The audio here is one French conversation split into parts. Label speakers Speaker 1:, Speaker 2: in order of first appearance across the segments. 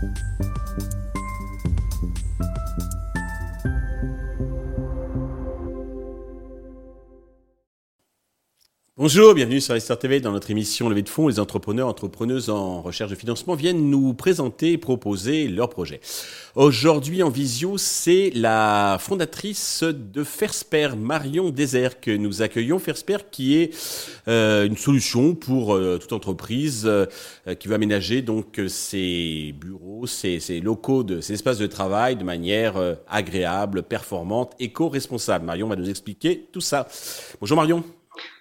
Speaker 1: Thank you. Bonjour, bienvenue sur Investor TV dans notre émission Levée de fonds. Les entrepreneurs, entrepreneuses en recherche de financement viennent nous présenter et proposer leurs projets. Aujourd'hui en visio, c'est la fondatrice de Fersper, Marion Désert, que nous accueillons. Fersper qui est euh, une solution pour euh, toute entreprise euh, qui veut aménager donc ses bureaux, ses, ses, locaux, de, ses espaces de travail de manière agréable, performante, éco-responsable. Marion va nous expliquer tout ça. Bonjour Marion.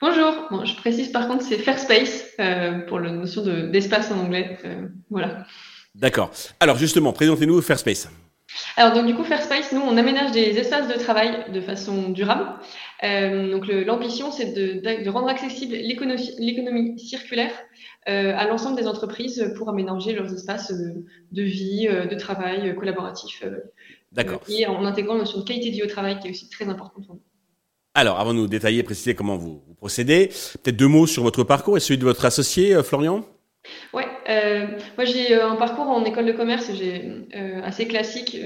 Speaker 2: Bonjour, je précise par contre c'est Fair Space euh, pour la notion d'espace en anglais. Euh, voilà.
Speaker 1: D'accord. Alors justement, présentez-nous Fair Space.
Speaker 2: Alors donc du coup Fair Space, nous on aménage des espaces de travail de façon durable. Euh, donc l'ambition c'est de, de, rendre accessible l'économie circulaire à l'ensemble des entreprises pour aménager leurs espaces de vie, de travail collaboratif.
Speaker 1: D'accord.
Speaker 2: et en intégrant la notion de qualité de vie au travail qui est aussi très importante pour nous.
Speaker 1: Alors, avant de nous détailler, préciser comment vous, procédez, peut-être deux mots sur votre parcours et celui de votre associé, euh, Florian
Speaker 2: Ouais, euh, moi j'ai euh, un parcours en école de commerce, j'ai assez classique,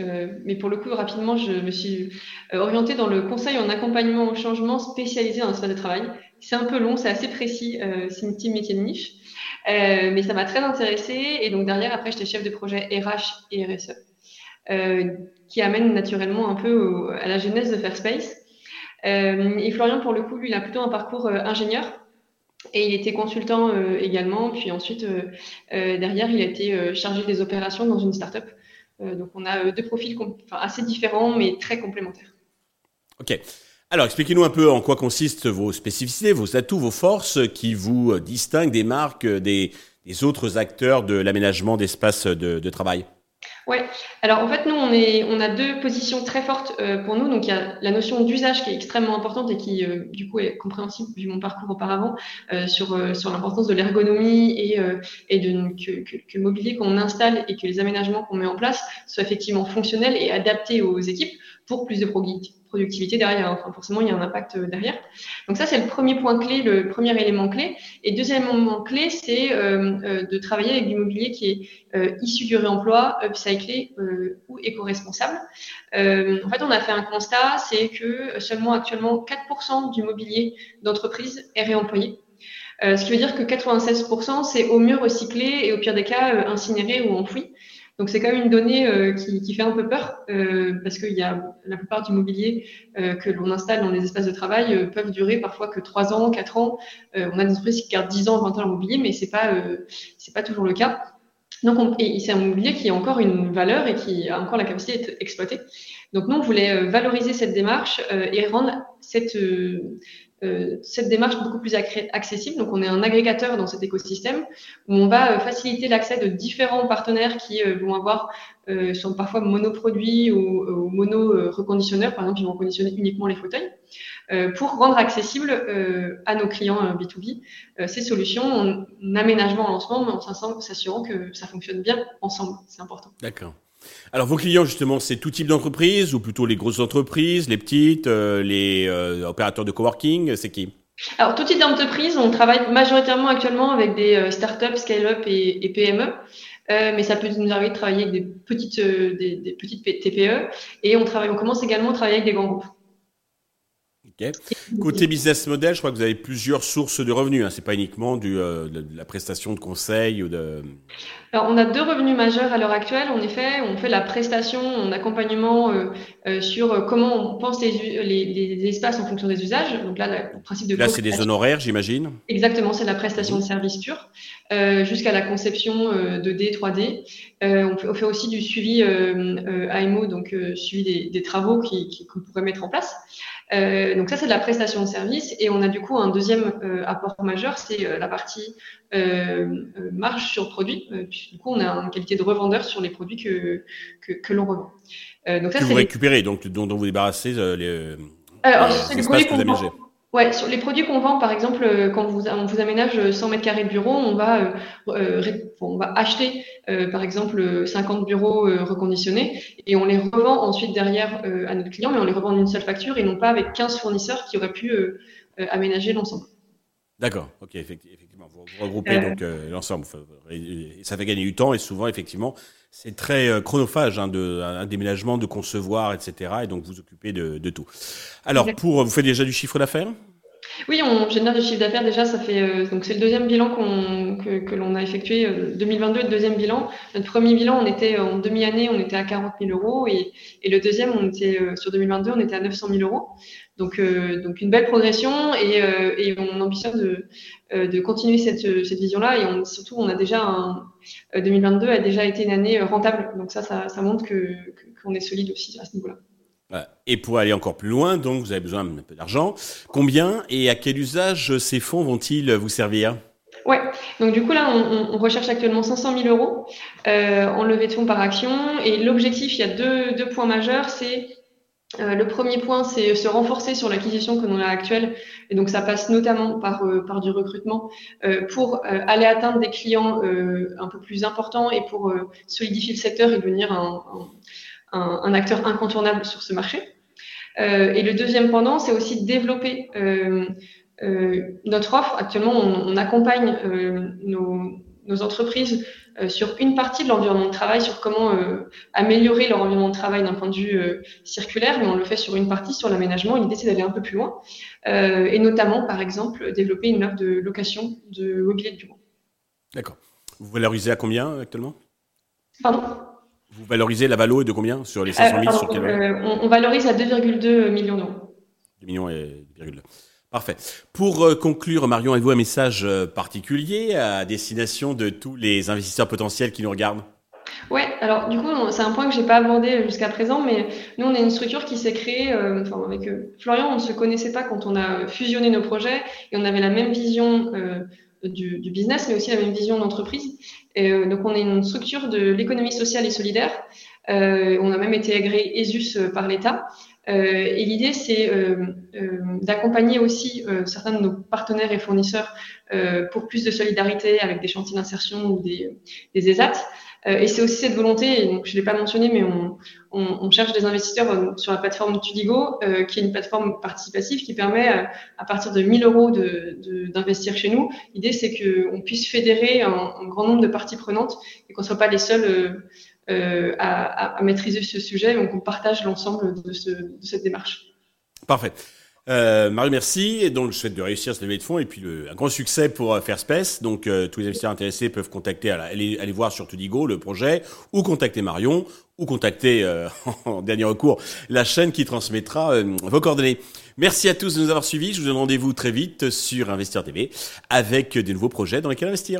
Speaker 2: mais pour le coup rapidement je me suis orientée dans le conseil en accompagnement au changement spécialisé dans l'espace de travail. C'est un peu long, c'est assez précis, c'est un petit métier de niche, mais ça m'a très intéressée et donc derrière après j'étais chef de projet RH et RSE, qui amène naturellement un peu à la genèse de Fairspace. Euh, et Florian, pour le coup, lui, il a plutôt un parcours euh, ingénieur. Et il était consultant euh, également. Puis ensuite, derrière, il a été chargé des opérations dans une start-up. donc, on a deux profils assez différents, mais très complémentaires.
Speaker 1: OK. Alors, expliquez-nous un peu en quoi consistent vos spécificités, vos atouts, vos forces qui vous distinguent des marques des, autres acteurs de l'aménagement d'espaces de travail.
Speaker 2: Ouais. Alors en fait, nous, on, est, on a deux positions très fortes euh, pour nous. Donc il y a la notion d'usage qui est extrêmement importante et qui, euh, du coup, est compréhensible vu mon parcours auparavant euh, sur, sur l'importance de l'ergonomie et, et de, que, que, que, le mobilier qu'on installe et que les aménagements qu'on met en place soient effectivement fonctionnels et adaptés aux équipes pour plus de productivité derrière. Enfin, forcément, il y a un impact derrière. Donc ça, c'est le premier point clé, le premier élément clé. Et deuxième élément clé, c'est euh, de travailler avec du mobilier qui est euh, issu du réemploi, upcyclé euh, ou éco-responsable. en fait, on a fait un constat, c'est que seulement actuellement 4% du mobilier d'entreprise est réemployé. ce qui veut dire que 96%, c'est au mieux recyclé et au pire des cas, incinéré ou enfoui. Donc c'est quand même une donnée euh, qui, fait un peu peur euh, parce qu'il y a la plupart du mobilier euh, que l'on installe dans les espaces de travail peuvent durer parfois que 3 ans, 4 ans. On a des entreprises qui gardent 10 ans, 20 ans le mobilier, mais c'est pas pas toujours le cas. Donc on, et c'est un mobilier qui a encore une valeur et qui a encore la capacité d'être exploité. Donc nous on voulait valoriser cette démarche et rendre cette cette démarche beaucoup plus accessible. Donc, on est un agrégateur dans cet écosystème où on va euh, faciliter l'accès de différents partenaires qui euh, vont avoir sont parfois monoproduits ou, ou mono reconditionneurs. Par exemple, ils vont conditionner uniquement les fauteuils pour rendre accessible à nos clients B2B ces solutions en aménagement en lancement, mais en s'assurant que ça fonctionne bien ensemble. C'est important.
Speaker 1: D'accord. Alors vos clients justement, c'est tout type d'entreprise ou plutôt les grosses entreprises, les petites, euh, les euh, opérateurs de coworking, c'est qui?
Speaker 2: Alors tout type d'entreprise, on travaille majoritairement actuellement avec des euh, startups, scale-up et, PME. mais ça peut nous arriver de travailler avec des petites, petites TPE et on commence également à travailler avec des grands groupes.
Speaker 1: Côté business model, je crois que vous avez plusieurs sources de revenus. Hein. C'est pas uniquement du, euh, de la prestation de conseil ou de.
Speaker 2: Alors, on a deux revenus majeurs à l'heure actuelle. En effet, on fait la prestation en accompagnement euh, euh, sur comment on pense les, les, les, espaces en fonction des usages. Donc là, le principe de.
Speaker 1: Là, c'est des honoraires, j'imagine.
Speaker 2: Exactement, c'est la prestation de service pure jusqu'à la conception 2D, 3D. on, fait, on, fait, aussi du suivi AMO, donc suivi des, des travaux qu'on qui, pourrait mettre en place. Euh, donc ça, c'est de la prestation de service. Et on a du coup un deuxième euh, apport majeur, c'est euh, la partie marge sur produit. du coup, on a une qualité de revendeur sur les produits que, que, que l'on revend.
Speaker 1: donc ça, que vous récupérez, donc dont, dont vous débarrassez les, Alors, les que vous aménagez.
Speaker 2: Ouais, sur les produits qu'on vend, par exemple, euh, quand vous, on vous aménage 100 mètres carrés de bureau, on va, euh, euh on va acheter, euh, par exemple, 50 bureaux reconditionnés et on les revend ensuite derrière à notre client, mais on les revend d'une seule facture et non pas avec 15 fournisseurs qui auraient pu aménager l'ensemble.
Speaker 1: D'accord, ok, effectivement. Vous, regroupez donc l'ensemble. Ça fait gagner du temps et souvent, effectivement, c'est très chronophage hein, de, un déménagement, de concevoir, etc. Et donc vous occupez de, de tout. Alors, pour, vous faites déjà du chiffre d'affaires?
Speaker 2: Oui, on génère du chiffre d'affaires déjà. Ça fait euh, donc c'est le deuxième bilan qu'on, que, que l'on a effectué. 2022 euh, le deuxième bilan. Notre premier bilan, on était en demi-année, on était à 40 000 euros et, et le deuxième, on était euh, sur 2022, on était à 900 000 euros. Donc donc une belle progression et, et on ambitionne de, de continuer cette, cette vision-là et on, surtout on a déjà un 2022 a déjà été une année rentable. Donc ça ça, ça montre que qu'on est solide aussi à ce niveau-là.
Speaker 1: Et pour aller encore plus loin, donc vous avez besoin d'un peu d'argent. Combien et à quel usage ces fonds vont-ils vous servir?
Speaker 2: Ouais, donc du coup là, on, recherche actuellement 500 000 euros euh, en levée de fonds par action. Et l'objectif, il y a deux, deux points majeurs. C'est euh, le premier point, c'est se renforcer sur l'acquisition que l'on a actuelle. Et donc ça passe notamment par, euh, du recrutement euh, pour aller atteindre des clients un peu plus importants et pour solidifier le secteur et devenir un, acteur incontournable sur ce marché. Et le deuxième pendant, c'est aussi de développer notre offre. Actuellement, on, accompagne nos, entreprises sur une partie de l'environnement de travail, sur comment améliorer leur environnement de travail d'un point de vue circulaire, mais on le fait sur une partie, sur l'aménagement. L'idée, c'est d'aller un peu plus loin, et notamment, par exemple, développer une offre de location de mobilier de bureau.
Speaker 1: D'accord. Vous valorisez à combien actuellement?
Speaker 2: Pardon?
Speaker 1: Vous valorisez la valo de combien sur les 500 000 euh, sur quel...
Speaker 2: Euh, on, valorise à 2,2 millions d'euros.
Speaker 1: 2 millions et 2,2. Parfait. Pour euh, conclure, Marion, avez-vous un message particulier à destination de tous les investisseurs potentiels qui nous regardent?
Speaker 2: Ouais, alors du coup, c'est un point que j'ai pas abordé jusqu'à présent, mais nous, on est une structure qui s'est créée, enfin, avec Florian, on ne se connaissait pas quand on a fusionné nos projets et on avait la même vision du, business, mais aussi la même vision d'entreprise. Euh, donc, on est une structure de l'économie sociale et solidaire. Euh, on a même été agréé ESUS euh, par l'État. Euh, et l'idée, c'est euh, d'accompagner aussi certains de nos partenaires et fournisseurs pour plus de solidarité avec des chantiers d'insertion ou des, des ESAT. Euh, et c'est aussi cette volonté, je ne l'ai pas mentionné, mais on, on, on, cherche des investisseurs euh, sur la plateforme Tudigo, euh, qui est une plateforme participative qui permet, à partir de 1000 euros d'investir de, chez nous. L'idée, c'est qu'on puisse fédérer un, un, grand nombre de parties prenantes et qu'on ne soit pas les seuls euh, à, maîtriser ce sujet, donc on partage l'ensemble de, ce, de cette démarche.
Speaker 1: Parfait. Euh, Marie, merci. Et donc, je souhaite de réussir cette levée de fonds et puis un grand succès pour euh, Fairspace. Donc, tous les investisseurs intéressés peuvent contacter, aller, voir sur Tudigo le projet, ou contacter Marion, ou contacter, en dernier recours, la chaîne qui transmettra vos coordonnées. Merci à tous de nous avoir suivis. Je vous donne rendez-vous très vite sur Investir TV avec de nouveaux projets dans lesquels investir.